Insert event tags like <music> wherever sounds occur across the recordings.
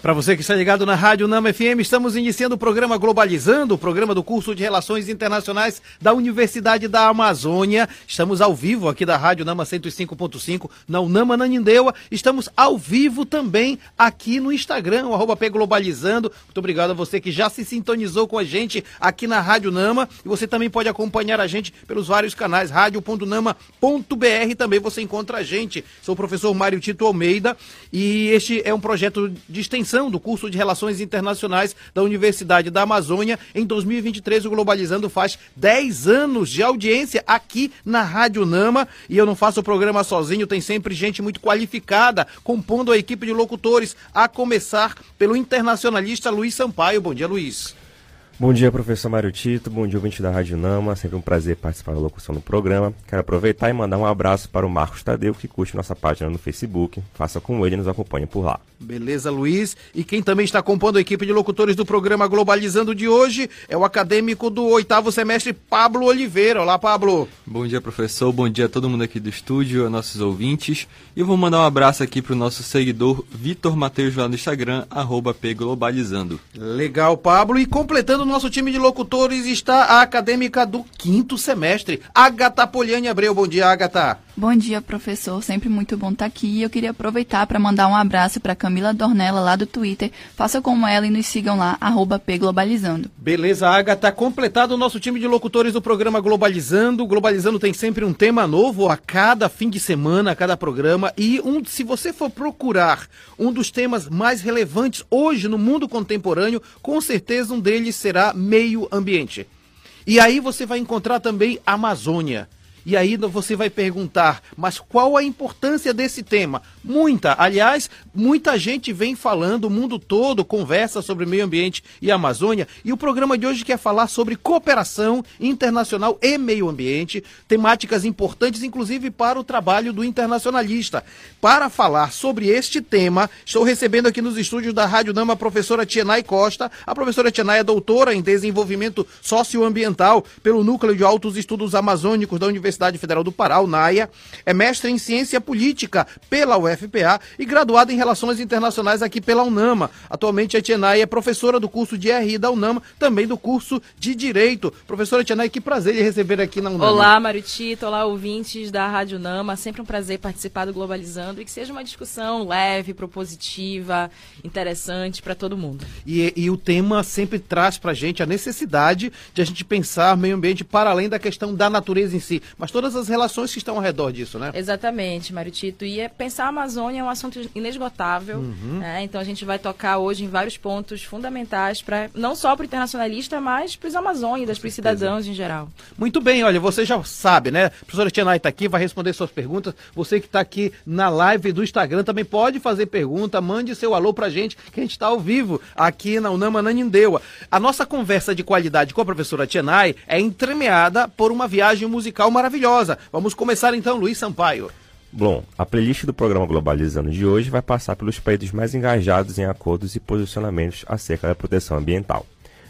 Para você que está ligado na Rádio Nama FM, estamos iniciando o programa Globalizando, o programa do curso de Relações Internacionais da Universidade da Amazônia. Estamos ao vivo aqui da Rádio Nama 105.5, na Unama Nanindeua. Estamos ao vivo também aqui no Instagram, o arroba P Globalizando. Muito obrigado a você que já se sintonizou com a gente aqui na Rádio Nama. E você também pode acompanhar a gente pelos vários canais, rádio.nama.br. Também você encontra a gente. Sou o professor Mário Tito Almeida e este é um projeto de extensão extensão do curso de Relações Internacionais da Universidade da Amazônia. Em 2023, o Globalizando faz 10 anos de audiência aqui na Rádio Nama. E eu não faço o programa sozinho, tem sempre gente muito qualificada compondo a equipe de locutores, a começar pelo internacionalista Luiz Sampaio. Bom dia, Luiz. Bom dia, professor Mário Tito. Bom dia, ouvinte da Rádio Nama. Sempre um prazer participar da locução do programa. Quero aproveitar e mandar um abraço para o Marcos Tadeu, que curte nossa página no Facebook. Faça como ele e nos acompanhe por lá. Beleza, Luiz. E quem também está compondo a equipe de locutores do programa Globalizando de hoje é o acadêmico do oitavo semestre, Pablo Oliveira. Olá, Pablo. Bom dia, professor. Bom dia a todo mundo aqui do estúdio, a nossos ouvintes. E eu vou mandar um abraço aqui para o nosso seguidor, Vitor Mateus, lá no Instagram, arroba pglobalizando. Legal, Pablo. E completando nosso time de locutores está a acadêmica do quinto semestre, Agatha Poliane Abreu. Bom dia, Agatha. Bom dia, professor. Sempre muito bom estar aqui. Eu queria aproveitar para mandar um abraço para Camila Dornella, lá do Twitter. Faça como ela e nos sigam lá, pglobalizando. Beleza, Agatha. Completado o nosso time de locutores do programa Globalizando. Globalizando tem sempre um tema novo a cada fim de semana, a cada programa. E um, se você for procurar um dos temas mais relevantes hoje no mundo contemporâneo, com certeza um deles será meio ambiente. E aí você vai encontrar também Amazônia. E aí você vai perguntar, mas qual a importância desse tema? Muita, aliás, muita gente vem falando, o mundo todo conversa sobre meio ambiente e Amazônia, e o programa de hoje quer falar sobre cooperação internacional e meio ambiente, temáticas importantes inclusive para o trabalho do internacionalista. Para falar sobre este tema, estou recebendo aqui nos estúdios da Rádio Nama a professora Tienay Costa. A professora Tienay é doutora em desenvolvimento socioambiental pelo Núcleo de Altos Estudos Amazônicos da Universidade Federal do Pará, UNAIA. É mestre em ciência política pela UF UFPA e graduada em Relações Internacionais aqui pela UNAMA. Atualmente a Tienay é professora do curso de RI da UNAMA, também do curso de Direito. Professora Tienay, que prazer de receber aqui na UNAMA. Olá, Mário Tito, olá, ouvintes da Rádio UNAMA. Sempre um prazer participar do Globalizando e que seja uma discussão leve, propositiva, interessante para todo mundo. E, e o tema sempre traz para a gente a necessidade de a gente pensar meio ambiente para além da questão da natureza em si, mas todas as relações que estão ao redor disso, né? Exatamente, Mário Tito. E é pensar uma Amazônia é um assunto inesgotável. Uhum. Né? Então a gente vai tocar hoje em vários pontos fundamentais para não só para o internacionalista, mas para os amazônidas, para os cidadãos em geral. Muito bem, olha, você já sabe, né? A professora Tianai está aqui, vai responder suas perguntas. Você que está aqui na live do Instagram também pode fazer pergunta, mande seu alô para a gente, que a gente está ao vivo aqui na Unama Nanindeua. A nossa conversa de qualidade com a professora Tianai é entremeada por uma viagem musical maravilhosa. Vamos começar então, Luiz Sampaio. Bom, a playlist do programa Globalizando de hoje vai passar pelos países mais engajados em acordos e posicionamentos acerca da proteção ambiental.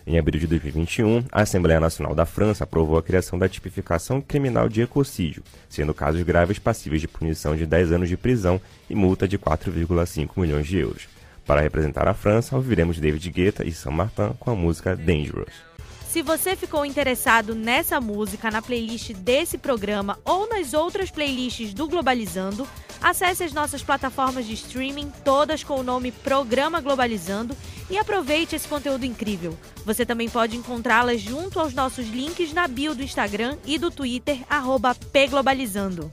Em abril de 2021, a Assembleia Nacional da França aprovou a criação da tipificação criminal de ecocídio, sendo casos graves passíveis de punição de 10 anos de prisão e multa de 4,5 milhões de euros. Para representar a França, ouviremos David Guetta e Saint Martin com a música Dangerous. Se você ficou interessado nessa música na playlist desse programa ou nas outras playlists do Globalizando, acesse as nossas plataformas de streaming, todas com o nome Programa Globalizando, e aproveite esse conteúdo incrível. Você também pode encontrá-las junto aos nossos links na bio do Instagram e do Twitter, pglobalizando.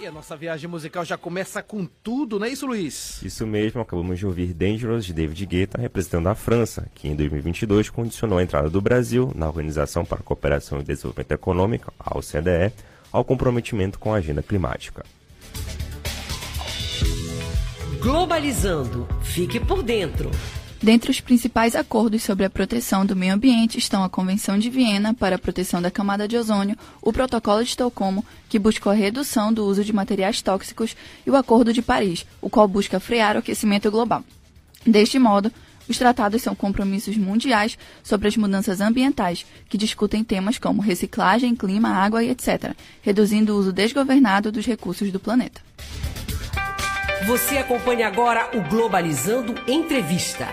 E a nossa viagem musical já começa com tudo, não é isso, Luiz? Isso mesmo, acabamos de ouvir Dangerous de David Guetta representando a França, que em 2022 condicionou a entrada do Brasil na Organização para a Cooperação e Desenvolvimento Econômico, a OCDE, ao comprometimento com a agenda climática. Globalizando. Fique por dentro. Dentre os principais acordos sobre a proteção do meio ambiente estão a Convenção de Viena para a proteção da camada de ozônio, o Protocolo de Estocolmo, que busca a redução do uso de materiais tóxicos, e o Acordo de Paris, o qual busca frear o aquecimento global. Deste modo, Os tratados são compromissos mundiais sobre as mudanças ambientais, que discutem temas como reciclagem, clima, água e etc., reduzindo o uso desgovernado dos recursos do planeta. Você acompanha agora o Globalizando Entrevista.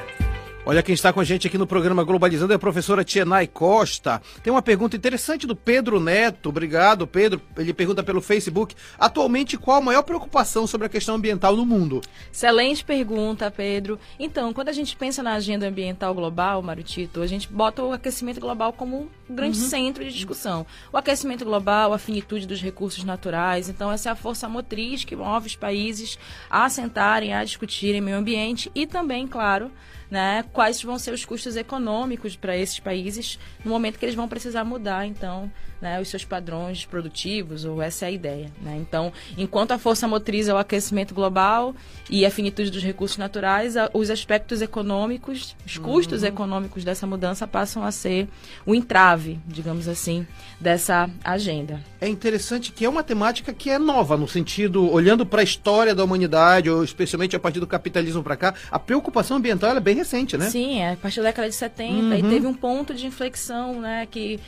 Olha quem está com a gente aqui no programa Globalizando é a professora Tienay Costa. Tem uma pergunta interessante do Pedro Neto. Obrigado, Pedro. Ele pergunta pelo Facebook: atualmente qual a maior preocupação sobre a questão ambiental no mundo? Excelente pergunta, Pedro. Então, quando a gente pensa na agenda ambiental global, Marutito, a gente bota o aquecimento global como um grande uhum. centro de discussão. O aquecimento global, a finitude dos recursos naturais. Então, essa é a força motriz que move os países a sentarem, a discutirem meio ambiente e também, claro, né, quais vão ser os custos econômicos para esses países no momento que eles vão precisar mudar, então, né, os seus padrões produtivos, ou essa é a ideia. Né? Então, enquanto a força motriz é o aquecimento global e a finitude dos recursos naturais, os aspectos econômicos, os custos uhum. econômicos dessa mudança passam a ser o entrave, digamos assim, dessa agenda. É interessante que é uma temática que é nova, no sentido, olhando para a história da humanidade, ou especialmente a partir do capitalismo para cá, a preocupação ambiental é bem recente, né? Sim, é a partir da década de 70 uhum. e teve um ponto de inflexão, né, que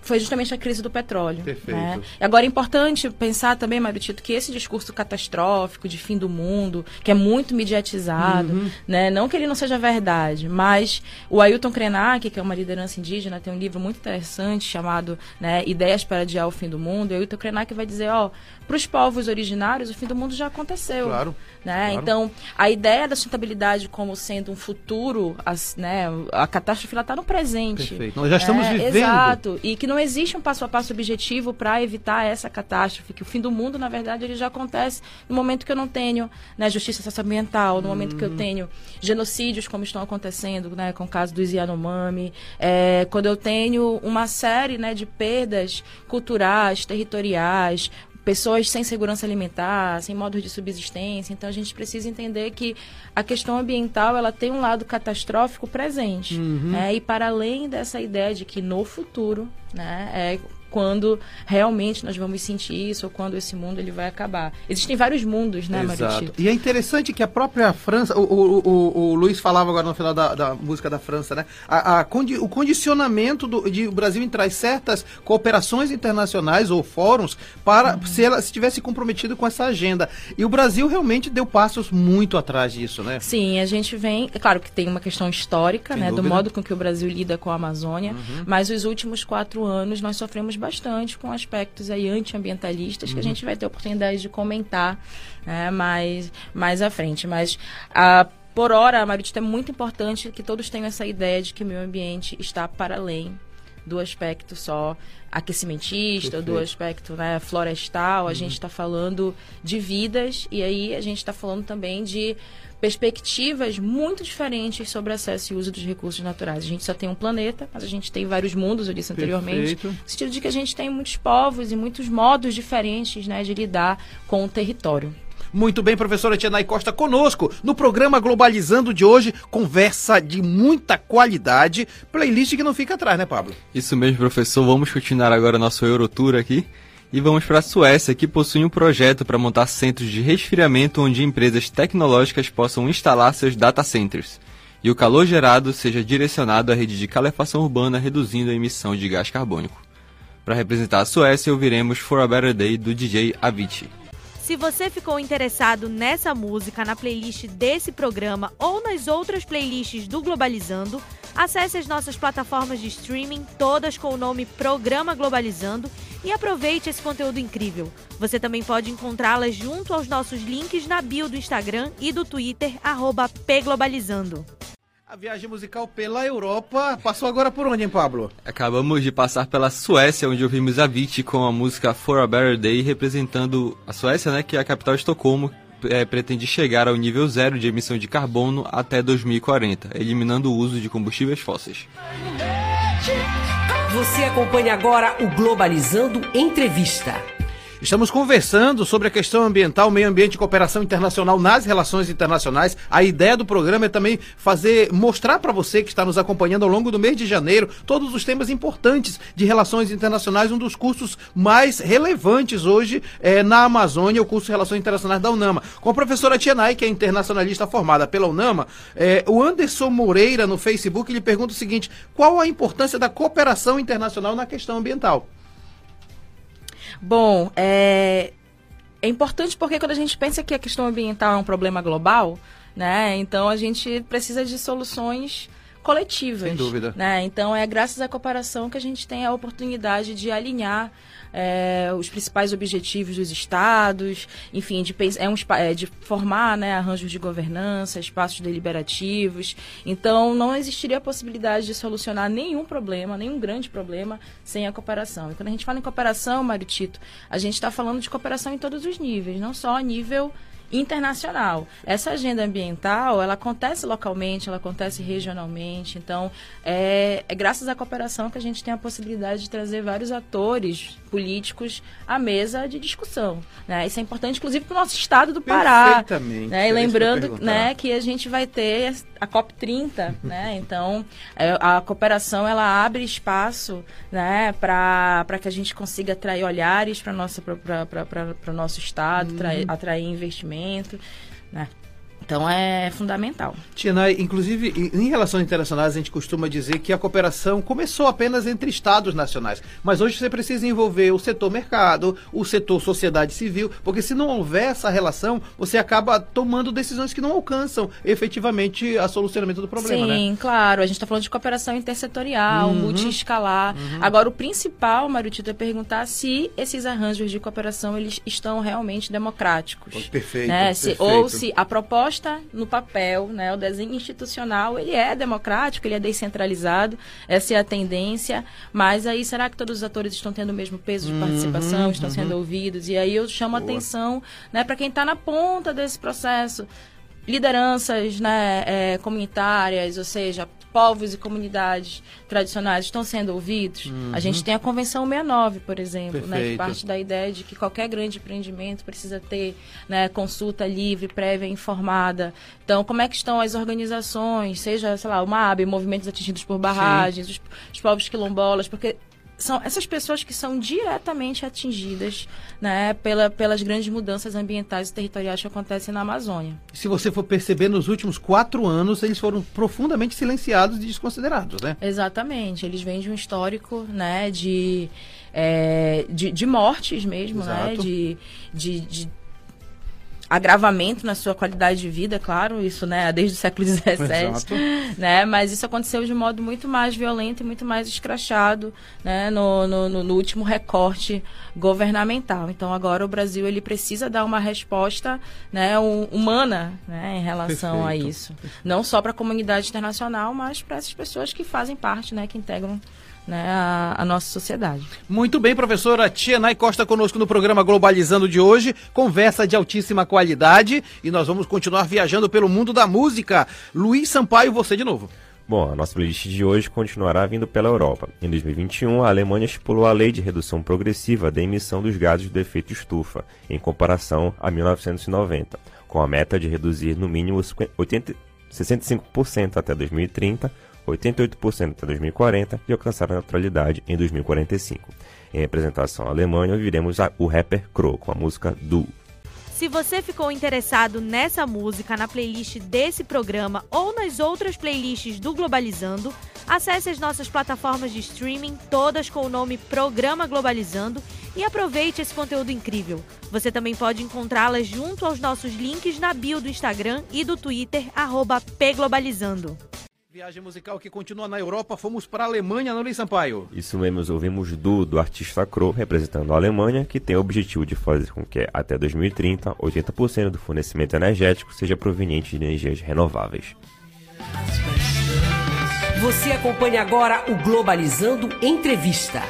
foi justamente a crise do petróleo. Perfeito. Né? Agora é importante pensar também, Mário Tito, que esse discurso catastrófico de fim do mundo, que é muito mediatizado, uhum. né? não que ele não seja verdade, mas o Ailton Krenak, que é uma liderança indígena, tem um livro muito interessante chamado né, Ideias para Adiar o Fim do Mundo, e o Ailton Krenak vai dizer, ó, para os povos originários, o fim do mundo já aconteceu. Claro. Né? Claro. Então, a ideia da sustentabilidade como sendo um futuro, as, né, a catástrofe está no presente. Perfeito. Nós já estamos é, vivendo. Exato. E que não existe um passo a passo objetivo para evitar essa catástrofe, que o fim do mundo, na verdade, ele já acontece no momento que eu não tenho né, justiça socioambiental, no momento que eu uhum. tenho genocídios como estão acontecendo, né, com o caso dos Yanomami, é, quando eu tenho uma série né, de perdas culturais, territoriais, pessoas sem segurança alimentar, sem modos de subsistência. Então a gente precisa entender que a questão ambiental ela tem um lado catastrófico presente, uhum. né? E para além dessa ideia de que no futuro, né, é quando realmente nós vamos sentir isso ou quando esse mundo ele vai acabar. Existem vários mundos, né, Exato. E é interessante que a própria França, o, o, o, o Luiz falava agora no final da, da música da França, né? A, a condi, o condicionamento do, de o Brasil entrar em certas cooperações internacionais ou fóruns para uhum. se ela se tivesse comprometido com essa agenda. E o Brasil realmente deu passos muito atrás disso, né? Sim, a gente vem, é claro que tem uma questão histórica, Sem né, dúvida. do modo com que o Brasil lida com a Amazônia, uhum. mas os últimos quatro anos nós sofremos bastante com aspectos aí antiambientalistas uhum. que a uhum. gente vai ter oportunidade de comentar né, mais, mais à frente. Mas a por hora, Maritita, é muito importante que todos tenham essa ideia de que o meio ambiente está para além do aspecto só aquecimentista, Perfeito. do aspecto né, florestal. A uhum. gente está falando de vidas e aí a gente está falando também de perspectivas muito diferentes sobre acesso e uso dos recursos naturais. A gente só tem um planeta, mas a gente tem vários mundos, eu disse anteriormente, Perfeito. no sentido de que a gente tem muitos povos e muitos modos diferentes né, de lidar com o território. Muito bem, professora Tianai Costa conosco no programa Globalizando de hoje, conversa de muita qualidade, playlist que não fica atrás, né, Pablo? Isso mesmo, professor. Vamos continuar agora nosso Eurotour aqui. E vamos para a Suécia, que possui um projeto para montar centros de resfriamento onde empresas tecnológicas possam instalar seus data centers. E o calor gerado seja direcionado à rede de calefação urbana, reduzindo a emissão de gás carbônico. Para representar a Suécia, ouviremos For a Better Day do DJ Avicii. Se você ficou interessado nessa música na playlist desse programa ou nas outras playlists do Globalizando, acesse as nossas plataformas de streaming, todas com o nome Programa Globalizando, e aproveite esse conteúdo incrível. Você também pode encontrá-las junto aos nossos links na bio do Instagram e do Twitter, pglobalizando. A viagem musical pela Europa passou agora por onde, hein, Pablo? Acabamos de passar pela Suécia, onde ouvimos a Avicii com a música For a Better Day, representando a Suécia, né, que é a capital de Estocolmo, é, pretende chegar ao nível zero de emissão de carbono até 2040, eliminando o uso de combustíveis fósseis. Você acompanha agora o Globalizando Entrevista. Estamos conversando sobre a questão ambiental, meio ambiente e cooperação internacional nas relações internacionais. A ideia do programa é também fazer, mostrar para você que está nos acompanhando ao longo do mês de janeiro, todos os temas importantes de relações internacionais, um dos cursos mais relevantes hoje é, na Amazônia, o curso de Relações Internacionais da UNAMA. Com a professora Tienay, que é internacionalista formada pela UNAMA, é, o Anderson Moreira no Facebook, ele pergunta o seguinte, qual a importância da cooperação internacional na questão ambiental? Bom, é, é importante porque quando a gente pensa que a questão ambiental é um problema global, né? Então a gente precisa de soluções coletivas. Sem dúvida. Né? Então é graças à cooperação que a gente tem a oportunidade de alinhar é, os principais objetivos dos estados, enfim, de, é um, é, de formar né, arranjos de governança, espaços deliberativos. Então, não existiria a possibilidade de solucionar nenhum problema, nenhum grande problema, sem a cooperação. E quando a gente fala em cooperação, Mário Tito, a gente está falando de cooperação em todos os níveis, não só a nível internacional. Essa agenda ambiental, ela acontece localmente, ela acontece regionalmente. Então, é, é graças à cooperação que a gente tem a possibilidade de trazer vários atores políticos à mesa de discussão. Né? Isso é importante, inclusive, para o nosso estado do Pará. Perfeitamente. Né? E lembrando né, que a gente vai ter a COP30, né? Então, é, a cooperação, ela abre espaço né, para que a gente consiga atrair olhares para o nosso estado, uhum. atrair investimento, né? Então é fundamental. Tina, inclusive, em relações internacionais, a gente costuma dizer que a cooperação começou apenas entre estados nacionais. Mas hoje você precisa envolver o setor mercado, o setor sociedade civil, porque se não houver essa relação, você acaba tomando decisões que não alcançam efetivamente a solucionamento do problema. Sim, né? claro. A gente está falando de cooperação intersetorial, uhum. multiescalar. Uhum. Agora, o principal, Marutito, é perguntar se esses arranjos de cooperação eles estão realmente democráticos. Perfeito. Né? Se, perfeito. Ou se a proposta no papel, né? O desenho institucional, ele é democrático, ele é descentralizado, essa é a tendência, mas aí será que todos os atores estão tendo o mesmo peso de uhum, participação, estão uhum. sendo ouvidos? E aí eu chamo Boa. atenção, né, para quem está na ponta desse processo, lideranças, né, é, comunitárias, ou seja, povos e comunidades tradicionais estão sendo ouvidos. Uhum. A gente tem a Convenção 69, por exemplo, né, que parte da ideia de que qualquer grande empreendimento precisa ter né, consulta livre, prévia, informada. Então, como é que estão as organizações, seja, sei lá, o MAB, movimentos atingidos por barragens, os, os povos quilombolas, porque são essas pessoas que são diretamente atingidas né, pela, pelas grandes mudanças ambientais e territoriais que acontecem na Amazônia. Se você for perceber, nos últimos quatro anos, eles foram profundamente silenciados e desconsiderados, né? Exatamente. Eles vêm de um histórico né, de, é, de, de, mortes mesmo, né? De, de, de agravamento na sua qualidade de vida, claro, isso, né, desde o século <laughs> XVII, né, mas isso aconteceu de modo muito mais violento e muito mais escrachado, né, no, no, no, último recorte governamental. Então, agora o Brasil, ele precisa dar uma resposta, né, humana, né, em relação Perfeito. a isso. Não só para a comunidade internacional, mas para essas pessoas que fazem parte, né, que integram né, a, a, nossa sociedade. Muito bem, professora Tienay Costa conosco no programa Globalizando de hoje. Conversa de altíssima qualidade e nós vamos continuar viajando pelo mundo da música. Luiz Sampaio, você de novo. Bom, a nossa playlist de hoje continuará vindo pela Europa. Em 2021, a Alemanha estipulou a lei de redução progressiva da emissão dos gases do efeito estufa, em comparação a 1990, com a meta de reduzir no mínimo 80, 65% até 2030 88% até 2040 e alcançar a neutralidade em 2045. Em representação à Alemanha, ouviremos o rapper Crow com a música Do. Se você ficou interessado nessa música na playlist desse programa ou nas outras playlists do Globalizando, acesse as nossas plataformas de streaming, todas com o nome Programa Globalizando, e aproveite esse conteúdo incrível. Você também pode encontrá-las junto aos nossos links na bio do Instagram e do Twitter, pglobalizando. Viagem musical que continua na Europa, fomos para a Alemanha, não, Luiz Sampaio? Isso mesmo, ouvimos do, do artista Crow, representando a Alemanha, que tem o objetivo de fazer com que até 2030, 80% do fornecimento energético seja proveniente de energias renováveis. Você acompanha agora o Globalizando Entrevista.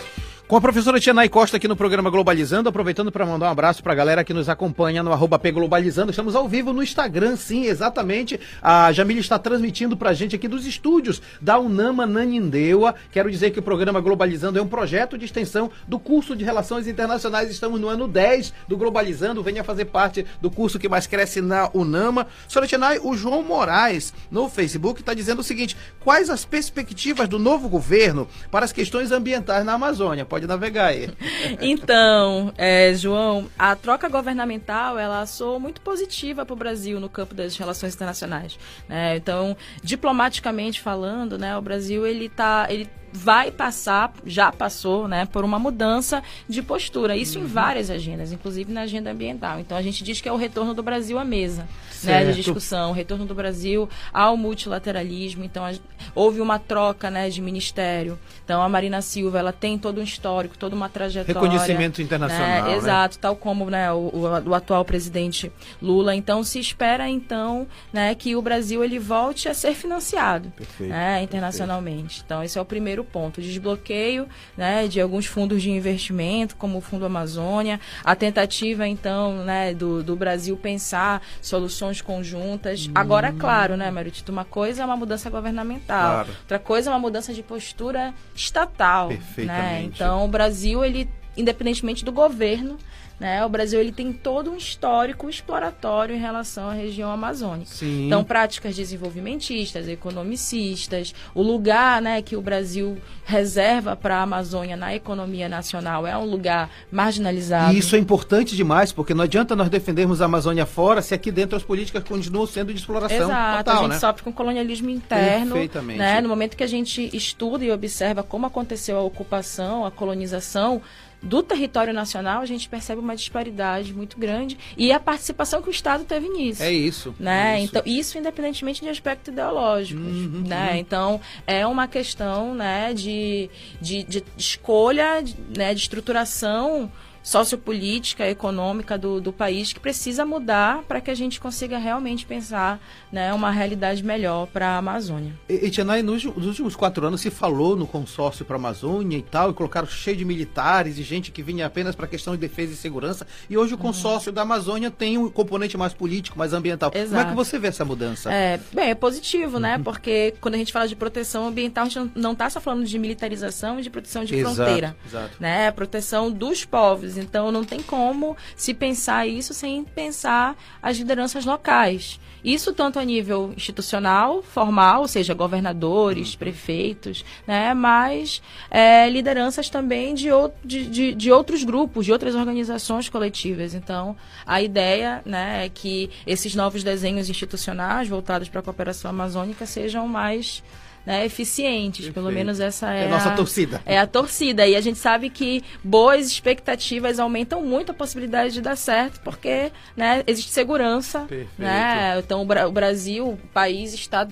Com a professora Tianai Costa aqui no programa Globalizando, aproveitando para mandar um abraço para a galera que nos acompanha no arroba Globalizando. Estamos ao vivo no Instagram, sim, exatamente. A Jamile está transmitindo para a gente aqui dos estúdios da Unama Nanindeua. Quero dizer que o programa Globalizando é um projeto de extensão do curso de Relações Internacionais. Estamos no ano 10 do Globalizando. Venha fazer parte do curso que mais cresce na Unama. Senhora Tianai, o João Moraes no Facebook está dizendo o seguinte: quais as perspectivas do novo governo para as questões ambientais na Amazônia? Pode navegar aí. <laughs> Então, é, João, a troca governamental ela soou muito positiva para o Brasil no campo das relações internacionais. Né? Então, diplomaticamente falando, né, o Brasil ele tá, ele vai passar, já passou, né, por uma mudança de postura. Isso uhum. em várias agendas, inclusive na agenda ambiental. Então a gente diz que é o retorno do Brasil à mesa né, de discussão, o retorno do Brasil ao multilateralismo. Então a, houve uma troca né, de ministério. Então a Marina Silva ela tem todo um histórico, toda uma trajetória. Reconhecimento internacional. Né, né? Exato, tal como né, o, o, o, atual presidente Lula. Então se espera então né, que o Brasil ele volte a ser financiado perfeito, né, internacionalmente. Perfeito. Então esse é o primeiro ponto, desbloqueio né, de alguns fundos de investimento, como o Fundo Amazônia, a tentativa então né, do, do Brasil pensar soluções conjuntas. Hum. Agora, é claro, né, Maritito, uma coisa é uma mudança governamental, claro. outra coisa é uma mudança de postura estatal. Né? Perfeitamente. Né? Então, o Brasil, ele, independentemente do governo, né? O Brasil ele tem todo um histórico exploratório em relação à região amazônica. Sim. Então, práticas desenvolvimentistas, economicistas, o lugar né, que o Brasil reserva para a Amazônia na economia nacional é um lugar marginalizado. E isso é importante demais, porque não adianta nós defendermos a Amazônia fora se aqui dentro as políticas continuam sendo de exploração Exato, total, a gente né? sofre com colonialismo interno. Perfeitamente. Né? No momento que a gente estuda e observa como aconteceu a ocupação, a colonização, do território nacional, a gente percebe uma disparidade muito grande e a participação que o Estado teve nisso. É isso. Né? É isso. Então, isso independentemente de aspectos ideológicos. Uhum, né? Uhum. Então, é uma questão né, de, de, de escolha, né, de estruturação sociopolítica, econômica do, do país que precisa mudar para que a gente consiga realmente pensar né, uma realidade melhor para a Amazônia. E, Etianai, nos, nos, últimos quatro anos se falou no consórcio para a Amazônia e tal, e colocaram cheio de militares e gente que vinha apenas para questão de defesa e segurança, e hoje o uhum. consórcio uhum. da Amazônia tem um componente mais político, mais ambiental. Exato. Como é que você vê essa mudança? É, bem, é positivo, né? Uhum. Porque quando a gente fala de proteção ambiental, a gente não está só falando de militarização e de proteção de exato, fronteira. Exato. Né? Proteção dos povos então não tem como se pensar isso sem pensar as lideranças locais. Isso tanto a nível institucional, formal, ou seja, governadores, uhum. prefeitos, né, mas é, lideranças também de, de, de, de, outros grupos, de outras organizações coletivas. Então, a ideia né, é que esses novos desenhos institucionais voltados para a cooperação amazônica sejam mais né, eficientes. Perfeito. Pelo menos essa é, é a nossa torcida. É a torcida. E a gente sabe que boas expectativas aumentam muito a possibilidade de dar certo, porque né, existe segurança. Perfeito. Né? Então o Brasil, o país está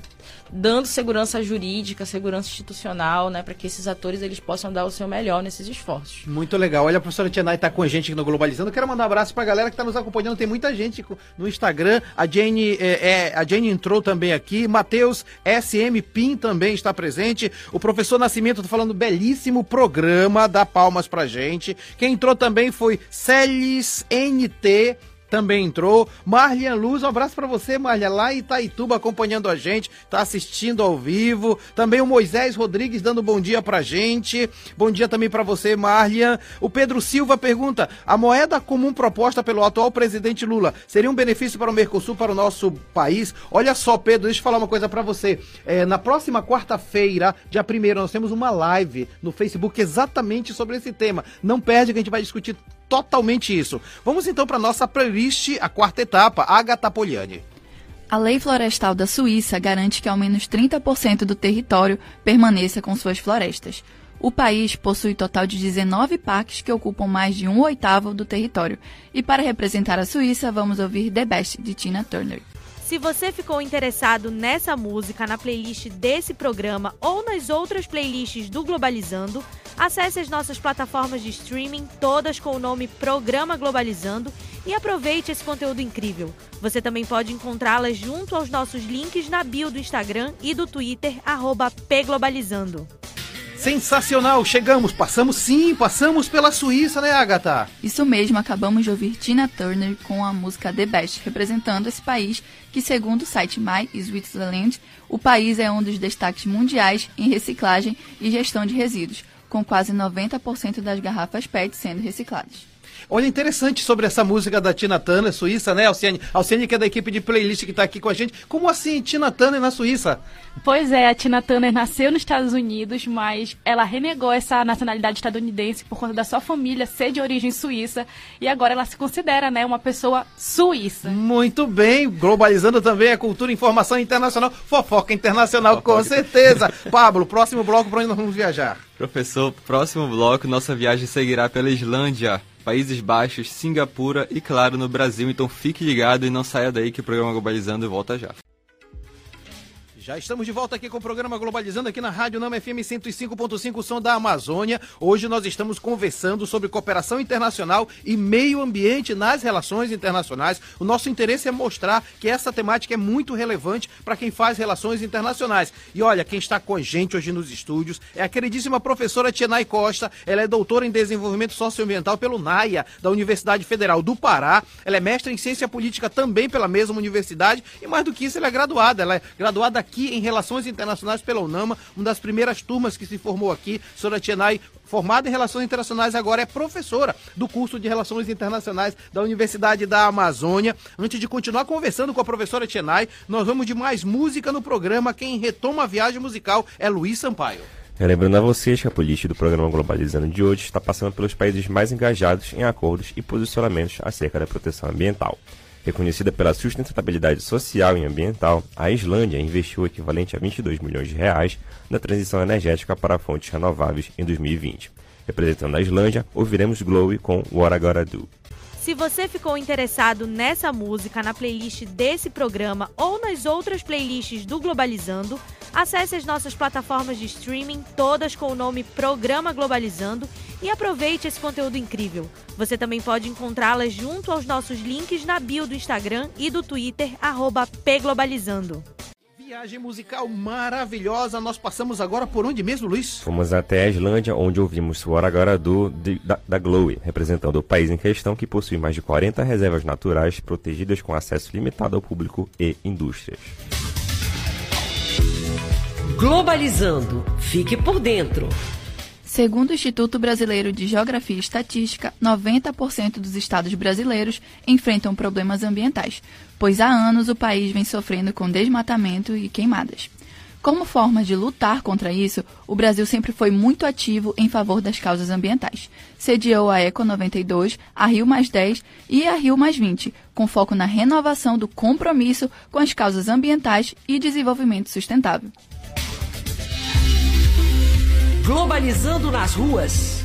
dando segurança jurídica, segurança institucional, né, para que esses atores eles possam dar o seu melhor nesses esforços. Muito legal. Olha, a professora Tianai está com a gente aqui no Globalizando. Quero mandar um abraço para a galera que está nos acompanhando. Tem muita gente no Instagram. A Jane, é, é, a Jane entrou também aqui. Matheus SM Pin também está presente. O professor Nascimento está falando belíssimo programa. Dá palmas para gente. Quem entrou também foi Celis NT também entrou. Marlian Luz, um abraço para você, Marlia, lá em Itaituba acompanhando a gente, tá assistindo ao vivo. Também o Moisés Rodrigues dando bom dia pra gente. Bom dia também para você, Marlian. O Pedro Silva pergunta: a moeda comum proposta pelo atual presidente Lula seria um benefício para o Mercosul, para o nosso país? Olha só, Pedro, deixa eu falar uma coisa para você. É, na próxima quarta-feira, dia 1 nós temos uma live no Facebook exatamente sobre esse tema. Não perde que a gente vai discutir totalmente isso. Vamos então para nossa playlist, a quarta etapa, Agatha Poliani. A lei florestal da Suíça garante que ao menos 30% do território permaneça com suas florestas. O país possui total de 19 parques que ocupam mais de um oitavo do território. E para representar a Suíça, vamos ouvir The Best de Tina Turner. Se você ficou interessado nessa música na playlist desse programa ou nas outras playlists do Globalizando, acesse as nossas plataformas de streaming, todas com o nome Programa Globalizando, e aproveite esse conteúdo incrível. Você também pode encontrá-las junto aos nossos links na bio do Instagram e do Twitter, pglobalizando. Sensacional, chegamos, passamos sim, passamos pela Suíça, né, Agatha? Isso mesmo, acabamos de ouvir Tina Turner com a música The Best, representando esse país que, segundo o site My Switzerland, o país é um dos destaques mundiais em reciclagem e gestão de resíduos, com quase 90% das garrafas PET sendo recicladas. Olha, interessante sobre essa música da Tina Turner, Suíça, né, Alciane? Alciane, que é da equipe de playlist que está aqui com a gente. Como assim, Tina Turner na Suíça? Pois é, a Tina Turner nasceu nos Estados Unidos, mas ela renegou essa nacionalidade estadunidense por conta da sua família ser de origem suíça e agora ela se considera, né, uma pessoa suíça. Muito bem, globalizando também a cultura e informação internacional, fofoca internacional, fofoca. com certeza. <laughs> Pablo, próximo bloco para onde nós vamos viajar? Professor, próximo bloco, nossa viagem seguirá pela Islândia. Países Baixos, Singapura e, claro, no Brasil. Então fique ligado e não saia daí que o programa Globalizando volta já. Já estamos de volta aqui com o programa Globalizando aqui na Rádio Nama FM 105.5, som da Amazônia. Hoje nós estamos conversando sobre cooperação internacional e meio ambiente nas relações internacionais. O nosso interesse é mostrar que essa temática é muito relevante para quem faz relações internacionais. E olha, quem está com a gente hoje nos estúdios é a queridíssima professora Tienay Costa. Ela é doutora em desenvolvimento socioambiental pelo NAIA, da Universidade Federal do Pará. Ela é mestre em ciência política também pela mesma universidade e mais do que isso, ela é graduada. Ela é graduada aqui aqui em Relações Internacionais pela UNAMA, uma das primeiras turmas que se formou aqui. Sora Tienay, formada em Relações Internacionais, agora é professora do curso de Relações Internacionais da Universidade da Amazônia. Antes de continuar conversando com a professora Tienay, nós vamos de mais música no programa. Quem retoma a viagem musical é Luiz Sampaio. Lembrando a vocês que a política do programa Globalizando de hoje está passando pelos países mais engajados em acordos e posicionamentos acerca da proteção ambiental. Reconhecida pela sustentabilidade social e ambiental, a Islândia investiu o equivalente a 22 milhões de reais na transição energética para fontes renováveis em 2020. Representando a Islândia, ouviremos Glowy com What I Gotta Do. Se você ficou interessado nessa música na playlist desse programa ou nas outras playlists do Globalizando, acesse as nossas plataformas de streaming, todas com o nome Programa Globalizando, e aproveite esse conteúdo incrível. Você também pode encontrá-las junto aos nossos links na bio do Instagram e do Twitter, pglobalizando viagem musical maravilhosa. Nós passamos agora por onde mesmo, Luiz? Fomos até a Islândia, onde ouvimos o Agora do da, da Glowy, representando o país em questão que possui mais de 40 reservas naturais protegidas com acesso limitado ao público e indústrias. Globalizando. Fique por dentro. Segundo o Instituto Brasileiro de Geografia e Estatística, 90% dos estados brasileiros enfrentam problemas ambientais, pois há anos o país vem sofrendo com desmatamento e queimadas. Como forma de lutar contra isso, o Brasil sempre foi muito ativo em favor das causas ambientais. Sediou a Eco 92, a Rio Mais 10 e a Rio Mais 20, com foco na renovação do compromisso com as causas ambientais e desenvolvimento sustentável. Globalizando nas ruas.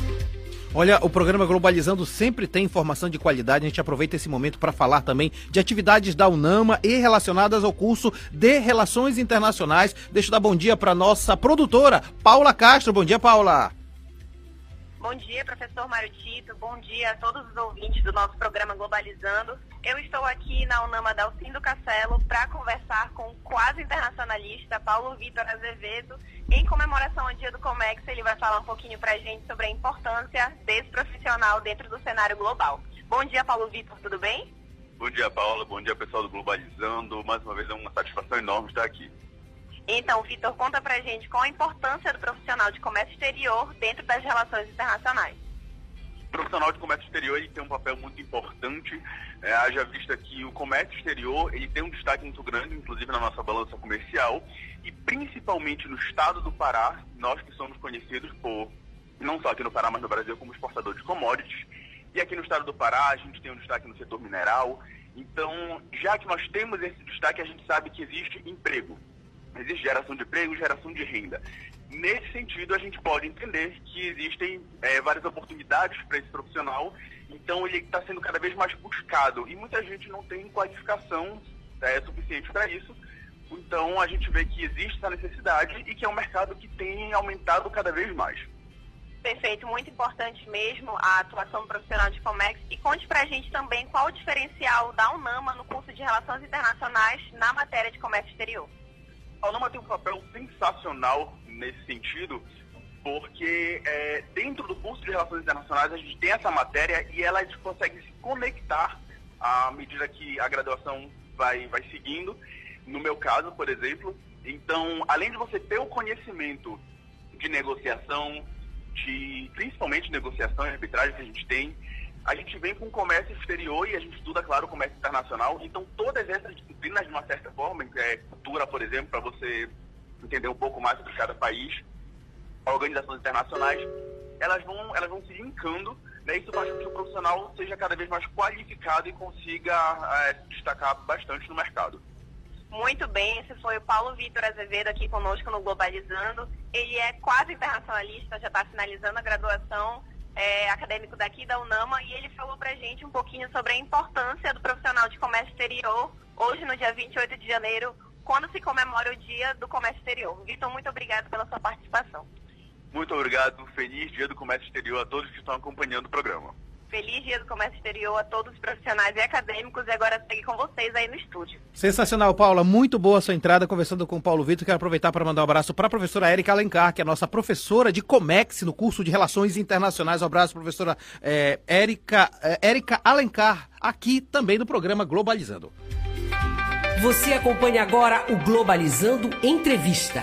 Olha, o programa Globalizando sempre tem informação de qualidade. A gente aproveita esse momento para falar também de atividades da UNAMA e relacionadas ao curso de Relações Internacionais. Deixa eu dar bom dia para nossa produtora, Paula Castro. Bom dia, Paula. Bom dia, professor Mário Tito. Bom dia a todos os ouvintes do nosso programa Globalizando. Eu estou aqui na Unama Dalcindo Castelo para conversar com o quase internacionalista Paulo Vitor Azevedo. Em comemoração ao Dia do Comex, ele vai falar um pouquinho para a gente sobre a importância desse profissional dentro do cenário global. Bom dia, Paulo Vitor, tudo bem? Bom dia, Paula. Bom dia, pessoal do Globalizando. Mais uma vez é uma satisfação enorme estar aqui. Então, Vitor, conta pra gente qual a importância do profissional de comércio exterior dentro das relações internacionais. O profissional de comércio exterior ele tem um papel muito importante, é, haja vista que o comércio exterior ele tem um destaque muito grande, inclusive na nossa balança comercial, e principalmente no estado do Pará, nós que somos conhecidos por, não só aqui no Pará, mas no Brasil, como exportador de commodities, e aqui no estado do Pará a gente tem um destaque no setor mineral, então, já que nós temos esse destaque, a gente sabe que existe emprego. Existe geração de emprego, geração de renda. Nesse sentido, a gente pode entender que existem é, várias oportunidades para esse profissional, então ele está sendo cada vez mais buscado e muita gente não tem qualificação é, suficiente para isso. Então a gente vê que existe essa necessidade e que é um mercado que tem aumentado cada vez mais. Perfeito, muito importante mesmo a atuação profissional de Comex. E conte para a gente também qual o diferencial da UNAMA no curso de Relações Internacionais na matéria de comércio exterior. A UNAMA tem um papel sensacional nesse sentido, porque é, dentro do curso de Relações Internacionais a gente tem essa matéria e ela consegue se conectar à medida que a graduação vai, vai seguindo. No meu caso, por exemplo, então, além de você ter o conhecimento de negociação, de principalmente negociação e arbitragem que a gente tem, a gente vem com comércio exterior e a gente estuda, claro, o comércio internacional. Então, todas essas disciplinas, de uma certa forma, é cultura, por exemplo, para você entender um pouco mais sobre cada país, organizações internacionais, elas vão, elas vão se linkando. Né? Isso faz com que o profissional seja cada vez mais qualificado e consiga é, destacar bastante no mercado. Muito bem, esse foi o Paulo Vitor Azevedo aqui conosco no Globalizando. Ele é quase internacionalista, já está finalizando a graduação é, acadêmico daqui da UNAMA e ele falou para a gente um pouquinho sobre a importância do profissional de comércio exterior hoje, no dia 28 de janeiro, quando se comemora o Dia do Comércio Exterior. Vitor, muito obrigado pela sua participação. Muito obrigado. Feliz Dia do Comércio Exterior a todos que estão acompanhando o programa. Feliz Dia do Comércio Exterior a todos os profissionais e acadêmicos. E agora segue com vocês aí no estúdio. Sensacional, Paula. Muito boa a sua entrada conversando com o Paulo Vitor. Quero aproveitar para mandar um abraço para a professora Érica Alencar, que é a nossa professora de Comex no curso de Relações Internacionais. Um abraço, professora é, Érica, é, Érica Alencar, aqui também no programa Globalizando. Você acompanha agora o Globalizando Entrevista.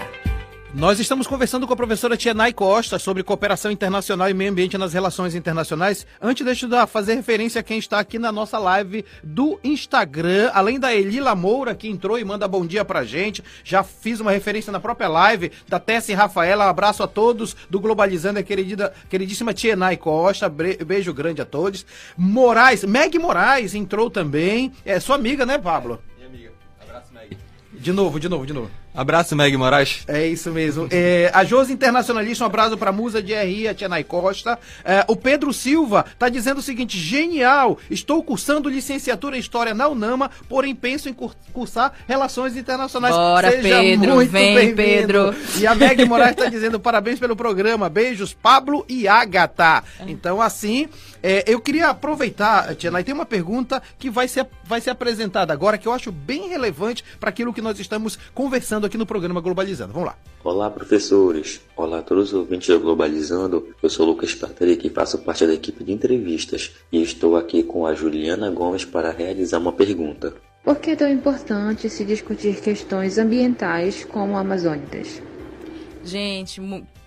Nós estamos conversando com a professora Tianai Costa sobre cooperação internacional e meio ambiente nas relações internacionais. Antes, deixa eu fazer referência a quem está aqui na nossa live do Instagram, além da Elila Moura, que entrou e manda bom dia pra gente. Já fiz uma referência na própria live da Tessie Rafaela. Abraço a todos do Globalizando, a querida, queridíssima Tianai Costa. Beijo grande a todos. Moraes, Meg Moraes entrou também. É sua amiga, né, Pablo? Minha amiga. Abraço, Meg. De novo, de novo, de novo. Abraço, Meg Moraes. É isso mesmo. É, a Josi Internacionalista, um abraço para a Musa de RI, a Tianai Costa. É, o Pedro Silva está dizendo o seguinte: genial! Estou cursando licenciatura em História na UNAMA, porém penso em cursar Relações Internacionais. Bora, Seja Pedro, muito vem. Pedro. E a Meg Moraes está dizendo parabéns pelo programa. Beijos, Pablo e Agatha. Então, assim, é, eu queria aproveitar, Tianai, tem uma pergunta que vai ser, vai ser apresentada agora, que eu acho bem relevante para aquilo que nós estamos conversando aqui no programa Globalizando. Vamos lá. Olá, professores. Olá a todos os ouvintes do Globalizando. Eu sou Lucas Patrick e faço parte da equipe de entrevistas e estou aqui com a Juliana Gomes para realizar uma pergunta. Por que é tão importante se discutir questões ambientais como amazônicas? Gente,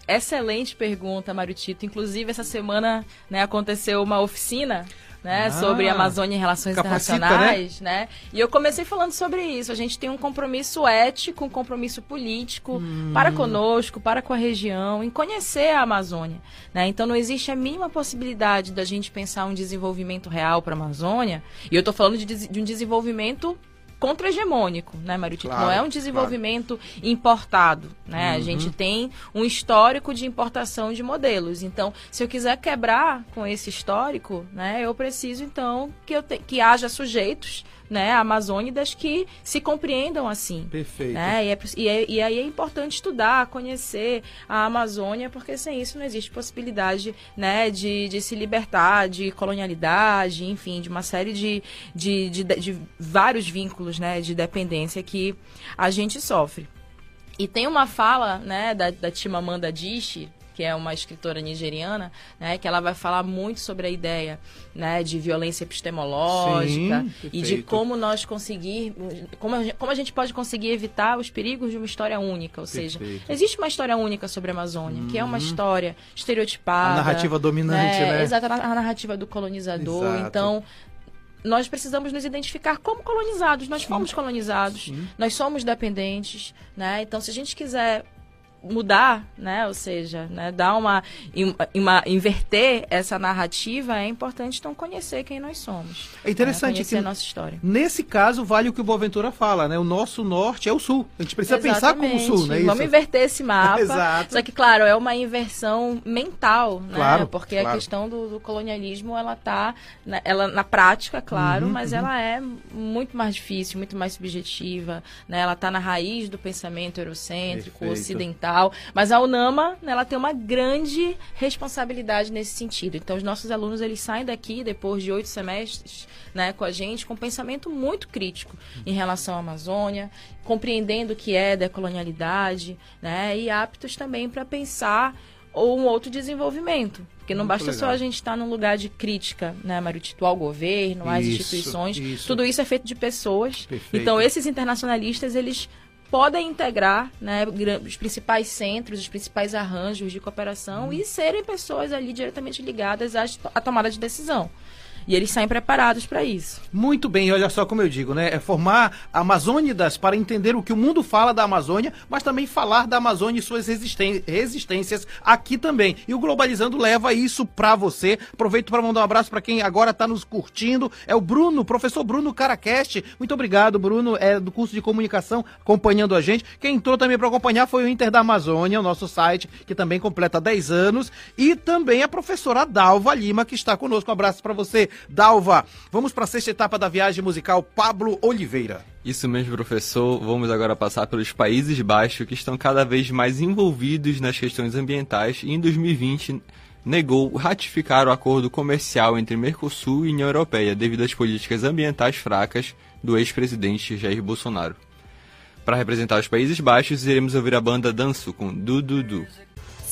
excelente pergunta, Mário Tito. Inclusive, essa semana né, aconteceu uma oficina né, Ah, sobre Amazônia e Relações capacita, Internacionais, né? E eu comecei falando sobre isso. A gente tem um compromisso ético, um compromisso político para conosco, para com a região, em conhecer a Amazônia. Né? Então não existe a mínima possibilidade da gente pensar um desenvolvimento real para a Amazônia. E eu estou falando de, de um desenvolvimento contra-hegemônico, né, Mário Tito? Claro, Não é um desenvolvimento importado, né? A Uhum. gente tem um histórico de importação de modelos. Então, se eu quiser quebrar com esse histórico, né, eu preciso então que eu te- que haja sujeitos, né, amazônidas que se compreendam assim. Perfeito. Né? E, é, e, é- e aí é importante estudar, conhecer a Amazônia, porque sem isso não existe possibilidade né, de, de se libertar de colonialidade, enfim, de uma série de, de, de, de vários vínculos né, de dependência que a gente sofre. E tem uma fala né, da, da Chimamanda Adichie, que é uma escritora nigeriana, né, que ela vai falar muito sobre a ideia né, de violência epistemológica Sim, e de como nós conseguir, como a, gente- como a gente pode conseguir evitar os perigos de uma história única, ou seja, Perfeito. existe uma história única sobre a Amazônia, que é uma história estereotipada, A narrativa dominante, né? Exato, a narrativa do colonizador. Exato. Então, nós precisamos nos identificar como colonizados. Nós fomos colonizados, nós somos dependentes, né? Então, se a gente quiser mudar, né, ou seja, né, dar uma, uma inverter essa narrativa, é importante então conhecer quem nós somos. É interessante né, conhecer que a nossa história. Nesse caso, vale o que o Boaventura fala, né? O nosso norte é o sul. A gente precisa pensar como o sul, né? Vamos inverter esse mapa. <laughs> Exato. Só que, claro, é uma inversão mental, né? Claro, Porque claro. a questão do, do colonialismo, ela tá na, ela, na prática, claro, Uhum, mas uhum. ela é muito mais difícil, muito mais subjetiva, né? Ela tá na raiz do pensamento eurocêntrico, Perfeito. ocidental. Mas a UNAMA, ela tem uma grande responsabilidade nesse sentido. Então, os nossos alunos, eles saem daqui, depois de oito semestres, né, com a gente, com um pensamento muito crítico em relação à Amazônia, compreendendo o que é decolonialidade, né, e aptos também para pensar ou um outro desenvolvimento. Porque não Muito basta só legal. a gente estar num lugar de crítica, né, Marutito, ao governo, às Isso, instituições. isso. Tudo isso é feito de pessoas. Perfeito. Então, esses internacionalistas, eles podem integrar né, os principais centros, os principais arranjos de cooperação Hum. e serem pessoas ali diretamente ligadas à tomada de decisão. E eles saem preparados para isso. Muito bem, olha só como eu digo, né? É formar Amazônidas para entender o que o mundo fala da Amazônia, mas também falar da Amazônia e suas resistências aqui também. E o Globalizando leva isso para você. Aproveito para mandar um abraço para quem agora está nos curtindo. É o Bruno, professor Bruno Caracast. Muito obrigado, Bruno, é do curso de comunicação, acompanhando a gente. Quem entrou também para acompanhar foi o Inter da Amazônia, o nosso site, que também completa 10 anos. E também a professora Dalva Lima, que está conosco. Um abraço para você, Dalva. Vamos para a sexta etapa da viagem musical Pablo Oliveira. Isso mesmo, professor. Vamos agora passar pelos Países Baixos, que estão cada vez mais envolvidos nas questões ambientais e em 2020 negou ratificar o acordo comercial entre Mercosul e União Europeia devido às políticas ambientais fracas do ex-presidente Jair Bolsonaro. Para representar os Países Baixos, iremos ouvir a banda Danço com Du Du Du.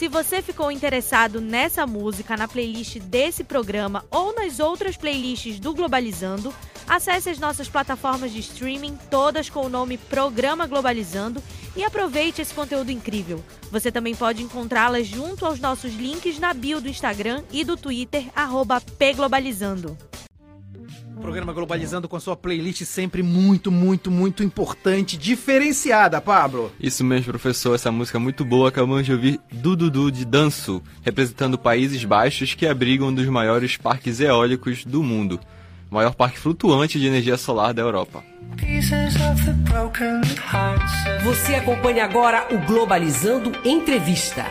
Se você ficou interessado nessa música na playlist desse programa ou nas outras playlists do Globalizando, acesse as nossas plataformas de streaming, todas com o nome Programa Globalizando, e aproveite esse conteúdo incrível. Você também pode encontrá-las junto aos nossos links na bio do Instagram e do Twitter, pglobalizando. Programa Globalizando com a sua playlist sempre muito, muito, muito importante, diferenciada, Pablo. Isso mesmo, professor. Essa música é muito boa. Acabamos de ouvir Dududu de Danço, representando Países Baixos que abrigam um dos maiores parques eólicos do mundo. O maior parque flutuante de energia solar da Europa. Você acompanha agora o Globalizando Entrevista.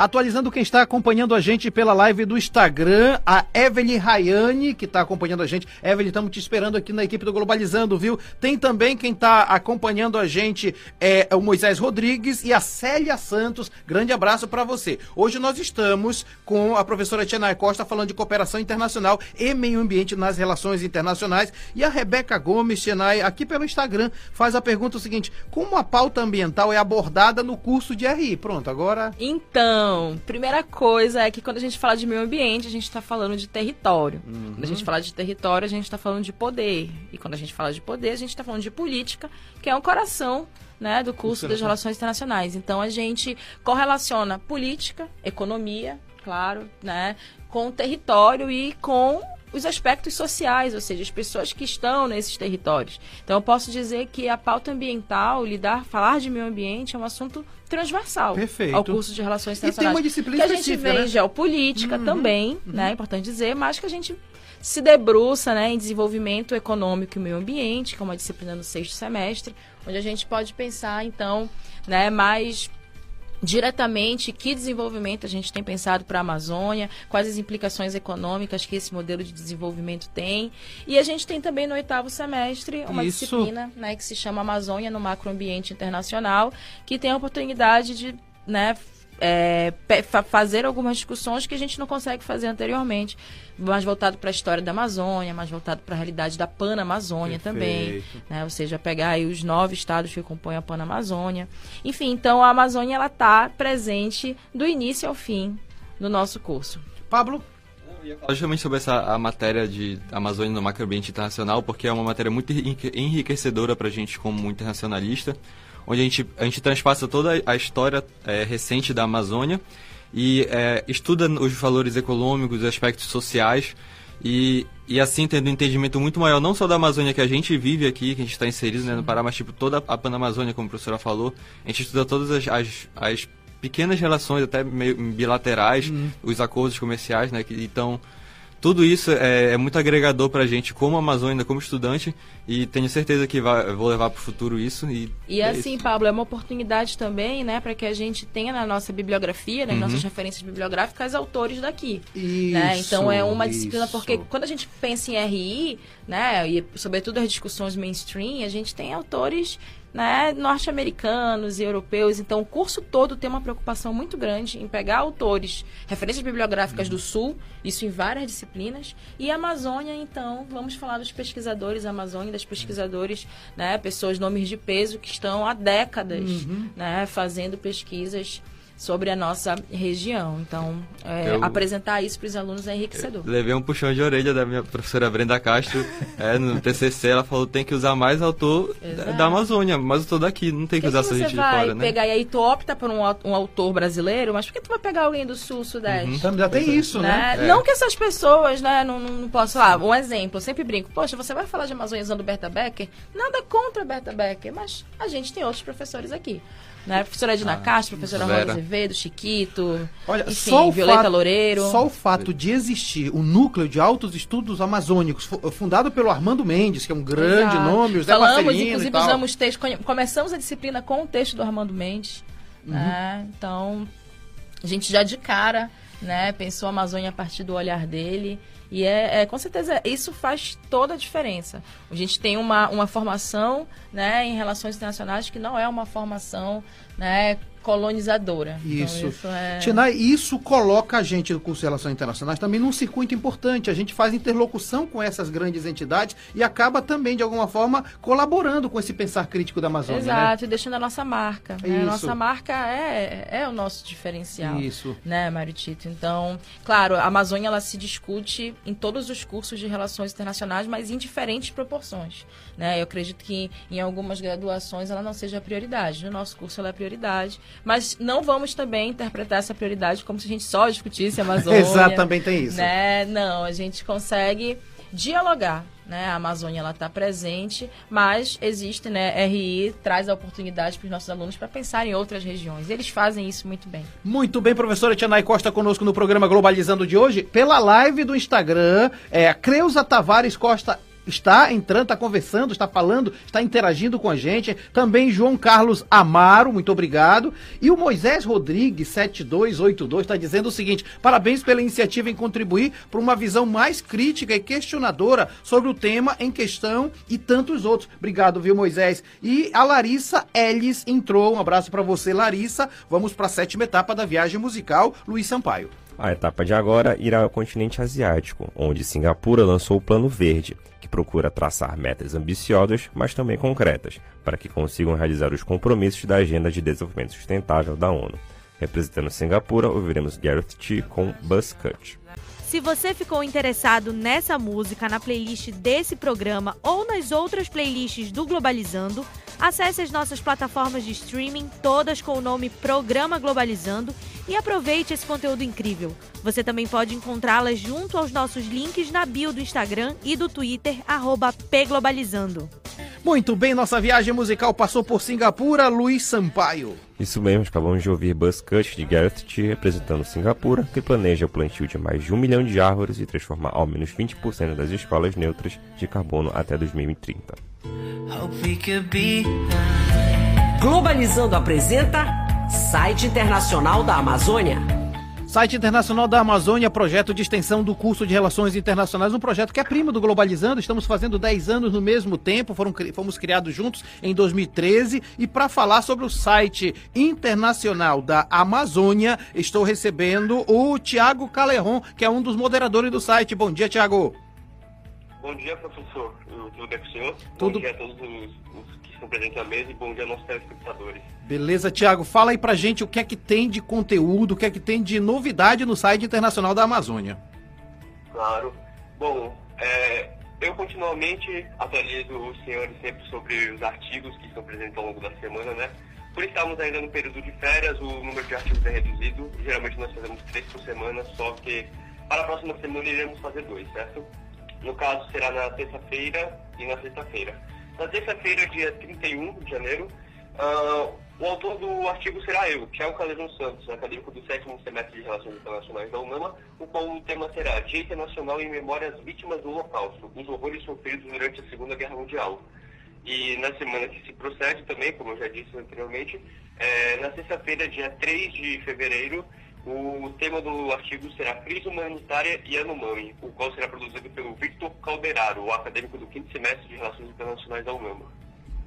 Atualizando quem está acompanhando a gente pela live do Instagram, a Evelyn Rayane, que está acompanhando a gente. Evelyn, estamos te esperando aqui na equipe do Globalizando, viu? Tem também quem está acompanhando a gente, é o Moisés Rodrigues e a Célia Santos. Grande abraço para você. Hoje nós estamos com a professora Tiana Costa falando de cooperação internacional e meio ambiente nas relações internacionais. E a Rebeca Gomes, Tianai, aqui pelo Instagram, faz a pergunta seguinte: como a pauta ambiental é abordada no curso de RI? Pronto, agora. Então, primeira coisa é que quando a gente fala de meio ambiente, a gente está falando de território. Uhum. Quando a gente fala de território, a gente está falando de poder. E quando a gente fala de poder, a gente está falando de política, que é o coração né, do curso das relações internacionais. Então, a gente correlaciona política, economia, claro, né, com o território e com os aspectos sociais, ou seja, as pessoas que estão nesses territórios. Então, eu posso dizer que a pauta ambiental, lidar, falar de meio ambiente é um assunto transversal Perfeito. ao curso de relações E tem internacionais. uma disciplina que a gente vê né? em geopolítica também, né, é importante dizer, mas que a gente se debruça né, em desenvolvimento econômico e meio ambiente, que é uma disciplina no sexto semestre, onde a gente pode pensar, então, né, mais diretamente que desenvolvimento a gente tem pensado para a Amazônia, quais as implicações econômicas que esse modelo de desenvolvimento tem. E a gente tem também no oitavo semestre uma Isso. disciplina né, que se chama Amazônia no Macroambiente Internacional, que tem a oportunidade de né, é, fazer algumas discussões que a gente não consegue fazer anteriormente, mais voltado para a história da Amazônia, mais voltado para a realidade da Panamazônia também, né? Ou seja, pegar aí os nove estados que compõem a Panamazônia. Enfim, então a Amazônia ela está presente do início ao fim do nosso curso. Pablo? Falar justamente sobre essa a matéria de Amazônia no macroambiente internacional, porque é uma matéria muito enrique- enriquecedora para a gente como internacionalista, onde a gente, a gente transpassa toda a história eh, recente da Amazônia e eh, estuda os valores econômicos, os aspectos sociais e, e assim tendo um entendimento muito maior, não só da Amazônia que a gente vive aqui, que a gente está inserido né, no Pará, mas tipo toda a Panamazônia, como a professora falou, a gente estuda todas as, as, as pequenas relações, até meio bilaterais, os acordos comerciais, né? Que, então, tudo isso é, é muito agregador pra gente como Amazônia, como estudante, e tenho certeza que vai, vou levar pro futuro isso. E, E é assim, isso. Pablo, é uma oportunidade também, né, para que a gente tenha na nossa bibliografia, nas Uhum. nossas referências bibliográficas, autores daqui. Isso, né? Então é uma disciplina, isso. porque quando a gente pensa em RI, né, e sobretudo as discussões mainstream, a gente tem autores né, norte-americanos e europeus. Então, o curso todo tem uma preocupação muito grande em pegar autores, referências bibliográficas do Sul, isso em várias disciplinas. E a Amazônia, então, vamos falar dos pesquisadores Amazônia, das pesquisadores, né, pessoas, nomes de peso, que estão há décadas né, fazendo pesquisas sobre a nossa região. Então, é, Eu- apresentar isso para os alunos é enriquecedor. Levei um puxão de orelha da minha professora Brenda Castro <laughs> é, no TCC. Ela falou tem que usar mais autor da- Exato. da Amazônia, mais autor daqui. Não tem que Por usar que essa você gente de vai fora, né? pegar e aí tu opta por um, um autor brasileiro, mas por que tu vai pegar alguém do sul, sudeste? Então, já tem isso, né? né? Não que essas pessoas, né, não, não, não possam. Ah, um exemplo, eu sempre brinco. Poxa, você vai falar de Amazônia usando Berta Becker? Nada contra Berta Becker, mas a gente tem outros professores aqui. Né? Professora Edna Castro, professora Rosa Vera. Azevedo, Chiquito, Olha, enfim, só o Violeta fato, Loureiro. Só o fato de existir o núcleo de altos estudos amazônicos, fu- fundado pelo Armando Mendes, que é um grande Exato. nome, o Zé Falamos, Marcelino e inclusive usamos texto, começamos a disciplina com o texto do Armando Mendes. Uhum. né? Então, a gente já de cara, né, pensou a Amazônia a partir do olhar dele. E é, é, com certeza isso faz toda a diferença. A gente tem uma, uma formação né, em relações internacionais que não é uma formação né, colonizadora. Então, Isso. isso é... Tinai, isso coloca a gente do curso de Relações Internacionais também num circuito importante. A gente faz interlocução com essas grandes entidades e acaba também, de alguma forma, colaborando com esse pensar crítico da Amazônia. Exato, e deixando a nossa marca. Né? A nossa marca é, é o nosso diferencial. Isso. Né, Mário Tito? Então, claro, a Amazônia ela se discute em todos os cursos de relações internacionais, mas em diferentes proporções. Né? Eu acredito que em algumas graduações ela não seja a prioridade. No nosso curso ela é a prioridade. Mas não vamos também interpretar essa prioridade como se a gente só discutisse a <laughs> Amazônia. Exato, também tem isso. Né? Não, a gente consegue dialogar. Né? A Amazônia está presente, mas existe, né? RI traz a oportunidade para os nossos alunos para pensar em outras regiões. Eles fazem isso muito bem. Muito bem, professora Tianai Costa conosco no programa Globalizando de hoje, pela live do Instagram. É, a Creuza Tavares Costa está entrando, está conversando, está falando, está interagindo com a gente. Também João Carlos Amaro, muito obrigado. E o Moisés Rodrigues, 7282, está dizendo o seguinte: parabéns pela iniciativa em contribuir para uma visão mais crítica e questionadora sobre o tema em questão e tantos outros. Obrigado, viu, Moisés? E a Larissa Ellis entrou. Um abraço para você, Larissa. Vamos para a sétima etapa da viagem musical, Luiz Sampaio. A etapa de agora irá ao continente asiático, onde Singapura lançou o Plano Verde, procura traçar metas ambiciosas, mas também concretas, para que consigam realizar os compromissos da Agenda de Desenvolvimento Sustentável da ONU. Representando Singapura, ouviremos Gareth T com Buzz Cut. Se você ficou interessado nessa música na playlist desse programa ou nas outras playlists do Globalizando, acesse as nossas plataformas de streaming, todas com o nome Programa Globalizando, e aproveite esse conteúdo incrível. Você também pode encontrá-las junto aos nossos links na bio do Instagram e do Twitter, arroba pglobalizando. Muito bem, nossa viagem musical passou por Singapura, Luiz Sampaio. Isso mesmo, acabamos de ouvir Buzz Cut de Gareth T representando Singapura, que planeja o plantio de mais de um milhão de árvores e transformar ao menos 20% das escolas neutras de carbono até 2030. Globalizando apresenta Site Internacional da Amazônia. Site Internacional da Amazônia, projeto de extensão do curso de Relações Internacionais, um projeto que é primo do Globalizando. Estamos fazendo 10 anos no mesmo tempo, foram, fomos criados juntos em 2013. E para falar sobre o site internacional da Amazônia, estou recebendo o Tiago Caleron, que é um dos moderadores do site. Bom dia, Tiago. Bom dia, professor. Tudo bem com o senhor? Tudo- Bom dia a todos os, os que estão presentes à mesa e bom dia aos nossos telespectadores. Beleza, Tiago. Fala aí pra gente o que é que tem de conteúdo, o que é que tem de novidade no site internacional da Amazônia. Claro. Bom, é, eu continuamente atualizo os senhores sempre sobre os artigos que estão presentes ao longo da semana, né? Por estarmos ainda no período de férias, o número de artigos é reduzido. Geralmente nós fazemos três por semana, só que para a próxima semana iremos fazer dois, certo? No caso, será na terça-feira e na sexta-feira. Na terça-feira, dia 31 de janeiro, ah, o autor do artigo será eu, Thiago Calejão Santos, acadêmico do sétimo semestre de Relações Internacionais da UNAMA, o qual o tema será Dia Internacional em Memória às Vítimas do Holocausto, os horrores sofridos durante a Segunda Guerra Mundial. E na semana que se procede também, como eu já disse anteriormente, eh, na sexta-feira, dia 3 de fevereiro, o tema do artigo será Crise Humanitária e Anomami, o qual será produzido pelo Victor Calderaro, o acadêmico do quinto semestre de Relações Internacionais da UNAMA.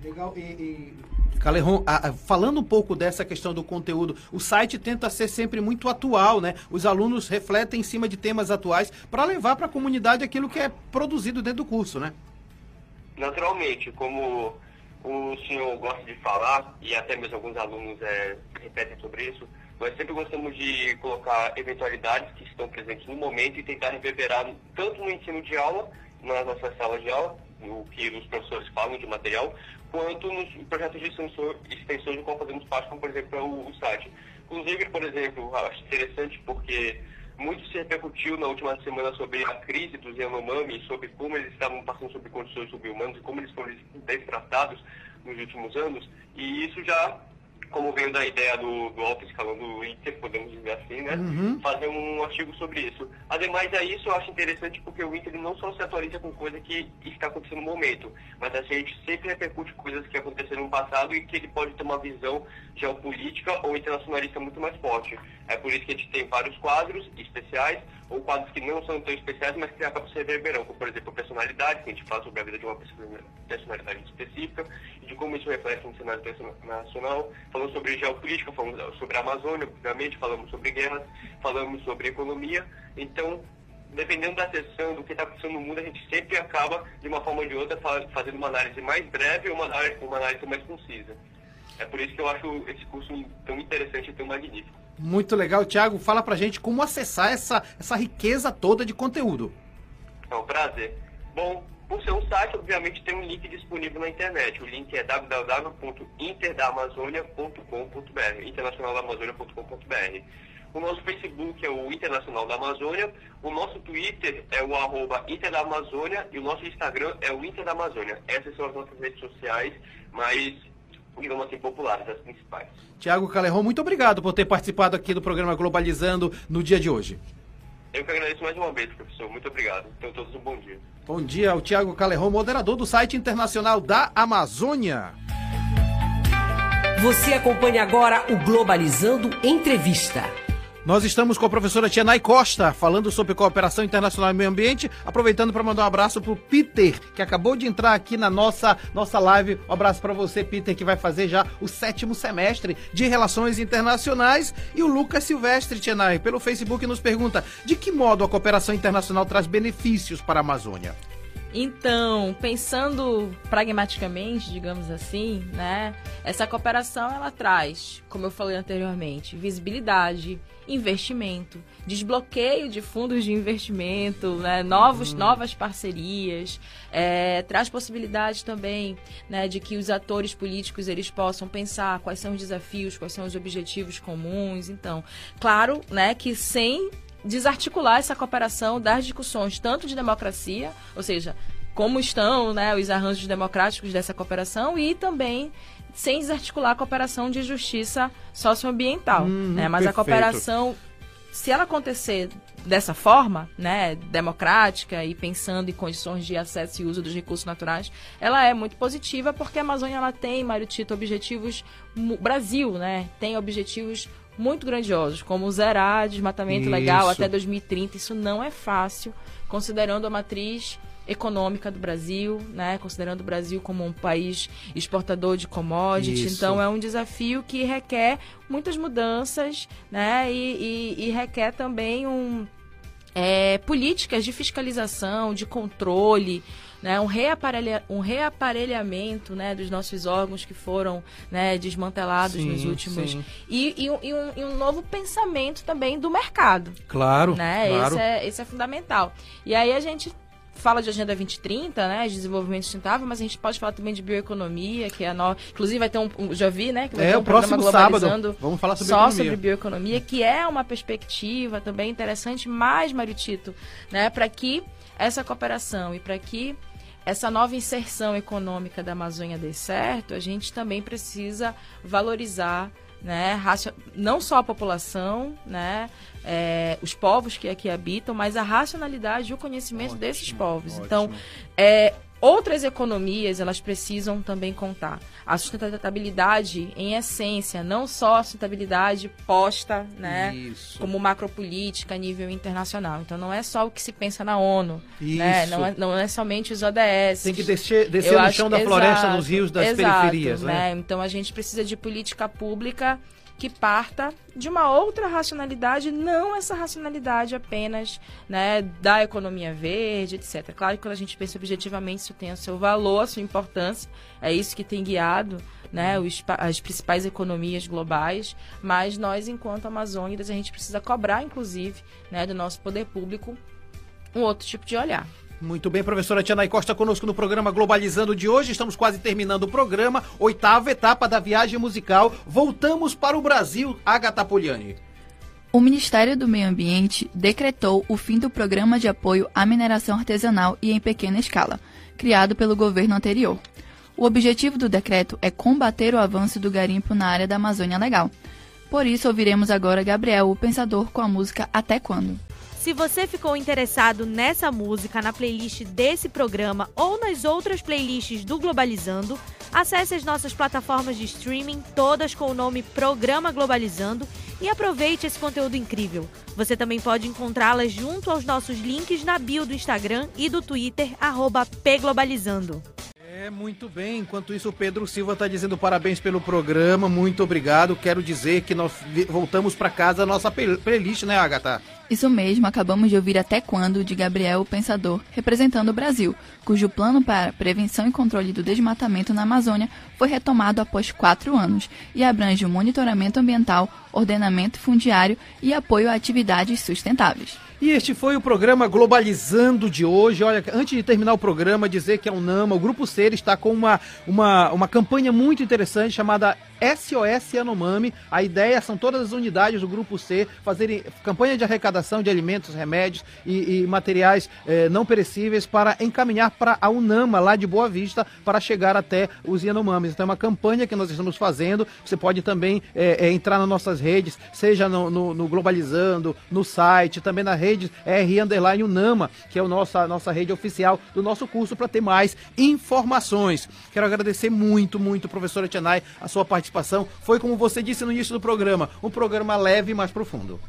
Legal. E, Caleron, ah, ah, falando um pouco dessa questão do conteúdo, o site tenta ser sempre muito atual, né? Os alunos refletem em cima de temas atuais para levar para a comunidade aquilo que é produzido dentro do curso, né? Naturalmente, como o senhor gosta de falar, e até mesmo alguns alunos eh, repetem sobre isso, Nós sempre gostamos de colocar eventualidades que estão presentes no momento e tentar reverberar tanto no ensino de aula, nas nossas salas de aula, no que os professores falam de material, quanto nos projetos de extensão, extensão de qual fazemos parte, como por exemplo é o, o site. Inclusive, por exemplo, acho interessante porque muito se repercutiu na última semana sobre a crise dos Yanomami, sobre como eles estavam passando sobre condições subhumanas e como eles foram destratados nos últimos anos, e isso já como veio da ideia do, do alto escalão do Inter, podemos dizer assim, né? Uhum. Fazer um artigo sobre isso. Ademais a isso, eu acho interessante porque o Inter não só se atualiza com coisa que está acontecendo no momento, mas a gente sempre repercute coisas que aconteceram no passado e que ele pode ter uma visão geopolítica ou internacionalista muito mais forte. É por isso que a gente tem vários quadros especiais, ou quadros que não são tão especiais, mas que acabam se reverberando, como por exemplo a personalidade, que a gente fala sobre a vida de uma personalidade específica, e de como isso reflete no cenário internacional. Falamos sobre geopolítica, falamos sobre a Amazônia, obviamente, falamos sobre guerras, falamos sobre economia. Então, dependendo da sessão, do que está acontecendo no mundo, a gente sempre acaba, de uma forma ou de outra, fazendo uma análise mais breve ou uma análise, uma análise mais concisa. É por isso que eu acho esse curso tão interessante e tão magnífico. Muito legal. Tiago, fala pra gente como acessar essa, essa riqueza toda de conteúdo. É um prazer. Bom, por ser um site, obviamente tem um link disponível na internet. O link é www.interdamazônia.com.br internacionaldamazônia.com.br o nosso Facebook é o Internacional da Amazônia, o nosso Twitter é o arroba e o nosso Instagram é o Inter da Amazônia. Essas são as nossas redes sociais, mas digamos assim, populares, as principais. Tiago Calerron, muito obrigado por ter participado aqui do programa Globalizando no dia de hoje. Eu que agradeço mais uma vez, professor. Muito obrigado. Tenham todos um bom dia. Bom dia ao Tiago Calerron, moderador do site internacional da Amazônia. Você acompanha agora o Globalizando Entrevista. Nós estamos com a professora Tianai Costa, falando sobre cooperação internacional e meio ambiente, aproveitando para mandar um abraço para o Peter, que acabou de entrar aqui na nossa, nossa live. Um abraço para você, Peter, que vai fazer já o sétimo semestre de Relações Internacionais. E o Lucas Silvestre, Tianai, pelo Facebook, nos pergunta de que modo a cooperação internacional traz benefícios para a Amazônia. Então, pensando pragmaticamente, digamos assim, né, essa cooperação ela traz, como eu falei anteriormente, visibilidade, investimento, desbloqueio de fundos de investimento, né, novos, hum. novas parcerias, é, traz possibilidade também né, de que os atores políticos eles possam pensar quais são os desafios, quais são os objetivos comuns. Então, claro, né, que sem desarticular essa cooperação das discussões tanto de democracia, ou seja, como estão né, os arranjos democráticos dessa cooperação e também sem desarticular a cooperação de justiça socioambiental. Hum, né? Mas perfeito. a cooperação, se ela acontecer dessa forma, né, democrática e pensando em condições de acesso e uso dos recursos naturais, ela é muito positiva porque a Amazônia ela tem, Mário Tito, objetivos Brasil, né, tem objetivos muito grandiosos, como zerar desmatamento Isso. legal até 2030. Isso não é fácil, considerando a matriz econômica do Brasil, né? Considerando o Brasil como um país exportador de commodities. Isso. Então é um desafio que requer muitas mudanças, né? E, e, e requer também um, é, políticas de fiscalização, de controle, né, um, reaparelha, um reaparelhamento né, dos nossos órgãos que foram né, desmantelados sim, nos últimos. E, e, e, um, e, um, novo pensamento também do mercado. Claro. Né? claro. Esse, é, esse é fundamental. E aí a gente fala de Agenda 2030, né, de desenvolvimento sustentável, mas a gente pode falar também de bioeconomia, que é a nova. Inclusive vai ter um, já vi, né, que vai é, ter um o próximo sábado. Vamos falar sobre só economia. sobre bioeconomia, que é uma perspectiva também interessante, mais Maritito, né, para que essa cooperação e para que essa nova inserção econômica da Amazônia dê certo, a gente também precisa valorizar né, não só a população, né, é, os povos que aqui habitam, mas a racionalidade e o conhecimento ótimo, desses povos. Ótimo. Então, é, Outras economias, elas precisam também contar. A sustentabilidade, em essência, não só a sustentabilidade posta, né, Isso. como macropolítica a nível internacional. Então, não é só o que se pensa na ONU, Isso. né, não é, não é somente os ODS. Tem que descer, descer no chão da exato, floresta, nos rios das exato, periferias, né? né? Então, a gente precisa de política pública que parta de uma outra racionalidade, não essa racionalidade apenas né, da economia verde, etc. Claro que quando a gente pensa objetivamente, isso tem o seu valor, a sua importância, é isso que tem guiado né, os, as principais economias globais, mas nós, enquanto amazônidas, a gente precisa cobrar, inclusive, né, do nosso poder público um outro tipo de olhar. Muito bem, professora Tiana Costa conosco no programa Globalizando de hoje. Estamos quase terminando o programa, oitava etapa da viagem musical. Voltamos para o Brasil, Agatha Poliani. O Ministério do Meio Ambiente decretou o fim do programa de apoio à mineração artesanal e em pequena escala, criado pelo governo anterior. O objetivo do decreto é combater o avanço do garimpo na área da Amazônia Legal. Por isso, ouviremos agora Gabriel, o pensador, com a música Até Quando. Se você ficou interessado nessa música na playlist desse programa ou nas outras playlists do Globalizando, acesse as nossas plataformas de streaming, todas com o nome Programa Globalizando, e aproveite esse conteúdo incrível. Você também pode encontrá-las junto aos nossos links na bio do Instagram e do Twitter, pglobalizando. É, muito bem. Enquanto isso, o Pedro Silva está dizendo parabéns pelo programa, muito obrigado. Quero dizer que nós voltamos para casa a nossa playlist, né, Agatha? Isso mesmo, acabamos de ouvir Até Quando, de Gabriel o Pensador, representando o Brasil, cujo plano para prevenção e controle do desmatamento na Amazônia foi retomado após quatro anos e abrange o monitoramento ambiental, ordenamento fundiário e apoio a atividades sustentáveis. E este foi o programa Globalizando de hoje. Olha, antes de terminar o programa, dizer que a UNAMA, o Grupo Ser, está com uma, uma, uma campanha muito interessante chamada SOS Yanomami. A ideia são todas as unidades do Grupo C fazerem campanha de arrecadação de alimentos, remédios e, e materiais eh, não perecíveis para encaminhar para a UNAMA, lá de Boa Vista, para chegar até os Yanomamis. Então é uma campanha que nós estamos fazendo. Você pode também eh, eh, entrar nas nossas redes, seja no, no, no, Globalizando, no site, também na rede R Underline UNAMA, que é a nossa, nossa rede oficial do nosso curso, para ter mais informações. Quero agradecer muito, muito, professora Tianai, a sua participação participação. Foi como você disse no início do programa, um programa leve mais profundo.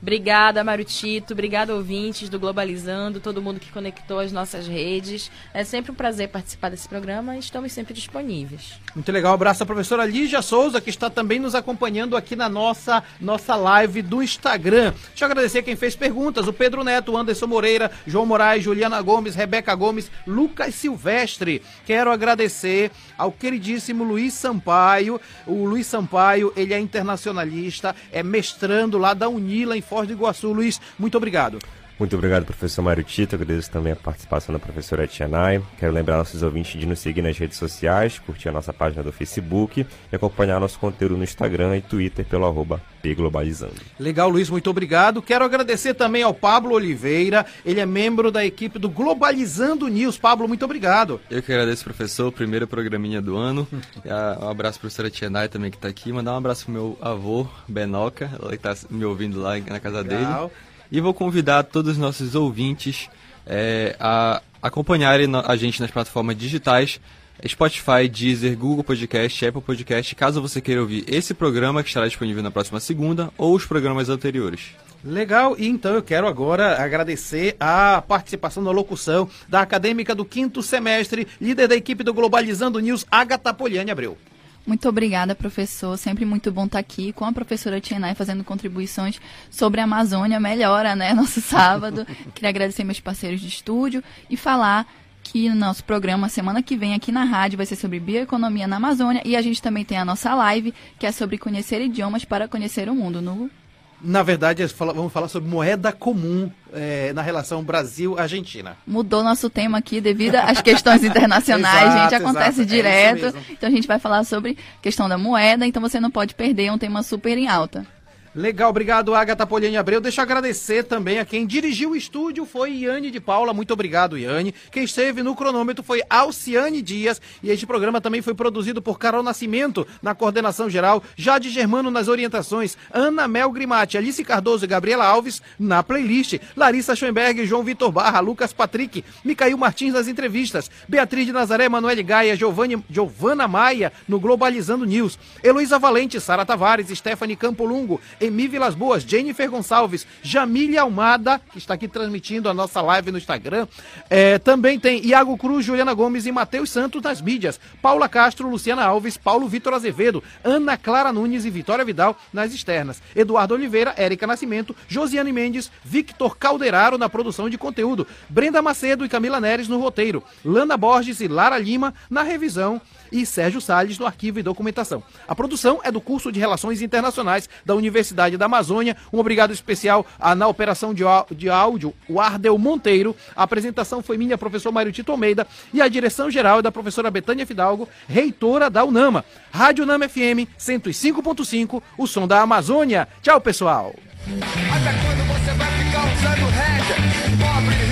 Obrigada, Mário Tito. Obrigada, ouvintes do Globalizando, todo mundo que conectou as nossas redes. É sempre um prazer participar desse programa e estamos sempre disponíveis. Muito legal. Um abraço à professora Lígia Souza, que está também nos acompanhando aqui na nossa, nossa live do Instagram. Deixa eu agradecer quem fez perguntas: o Pedro Neto, Anderson Moreira, João Moraes, Juliana Gomes, Rebeca Gomes, Lucas Silvestre. Quero agradecer ao queridíssimo Luiz Sampaio. O Luiz Sampaio, ele é internacionalista, é mestrando lá da Unila em Foz do Iguaçu. Luiz, muito obrigado. Muito obrigado, professor Mário Tito. Agradeço também a participação da professora Tianai. Quero lembrar nossos ouvintes de nos seguir nas redes sociais, curtir a nossa página do Facebook e acompanhar nosso conteúdo no Instagram e Twitter pelo arroba Globalizando. Legal, Luiz, muito obrigado. Quero agradecer também ao Pablo Oliveira. Ele é membro da equipe do Globalizando News. Pablo, muito obrigado. Eu que agradeço, professor. Primeiro programinha do ano. um abraço para a professora Tianai também que está aqui. Mandar um abraço pro meu avô, Benoca, ele está me ouvindo lá na casa Legal. dele. E vou convidar todos os nossos ouvintes é, a acompanharem a gente nas plataformas digitais Spotify, Deezer, Google Podcast, Apple Podcast, caso você queira ouvir esse programa que estará disponível na próxima segunda ou os programas anteriores. Legal, e então eu quero agora agradecer a participação na locução da acadêmica do quinto semestre, líder da equipe do Globalizando News, Agatha Poliani Abreu. Muito obrigada, professor. Sempre muito bom estar aqui com a professora Tienai fazendo contribuições sobre a Amazônia. Melhora, né? <laughs> Nosso sábado. Queria agradecer meus parceiros de estúdio e falar que no nosso programa semana que vem aqui na rádio vai ser sobre bioeconomia na Amazônia e a gente também tem a nossa live que é sobre conhecer idiomas para conhecer o mundo no na verdade, vamos falar sobre moeda comum é, na relação Brasil-Argentina. Mudou nosso tema aqui devido às questões <laughs> internacionais, exato, gente. Acontece exato, é direto. É então a gente vai falar sobre questão da moeda, então você não pode perder, é um tema super em alta. Legal, obrigado, Agatha Poliani Abreu. Deixa eu agradecer também a quem dirigiu o estúdio, foi Iane de Paula. Muito obrigado, Iane. Quem esteve no cronômetro foi Alciane Dias. E este programa também foi produzido por Carol Nascimento, na coordenação geral, Jade Germano nas orientações, Ana Mel Grimati, Alice Cardoso e Gabriela Alves na playlist, Larissa Schoenberg, João Vitor Barra, Lucas Patrick, Micael Martins nas entrevistas, Beatriz de Nazaré, Manoel Gaia, Giovanni, Giovana Maia no Globalizando News, Heloísa Valente, Sara Tavares, Stephanie Campolungo, Emi Vilas Boas, Jennifer Gonçalves, Jamília Almada, que está aqui transmitindo a nossa live no Instagram. É, também tem Iago Cruz, Juliana Gomes e Matheus Santos nas mídias. Paula Castro, Luciana Alves, Paulo Vitor Azevedo, Ana Clara Nunes e Vitória Vidal nas externas. Eduardo Oliveira, Érica Nascimento, Josiane Mendes, Victor Calderaro na produção de conteúdo. Brenda Macedo e Camila Neres no roteiro. Lana Borges e Lara Lima na revisão e Sérgio Salles no arquivo e documentação. A produção é do curso de Relações Internacionais da Universidade da Amazônia. Um obrigado especial a, na operação de, de áudio, o Ardel Monteiro. A apresentação foi minha, professor Mário Tito Almeida, e a direção geral é da professora Betânia Fidalgo, reitora da UNAMA. Rádio UNAMA FM 105.5, o som da Amazônia. Tchau, pessoal. Até quando você vai ficar usando rédea? Pobre,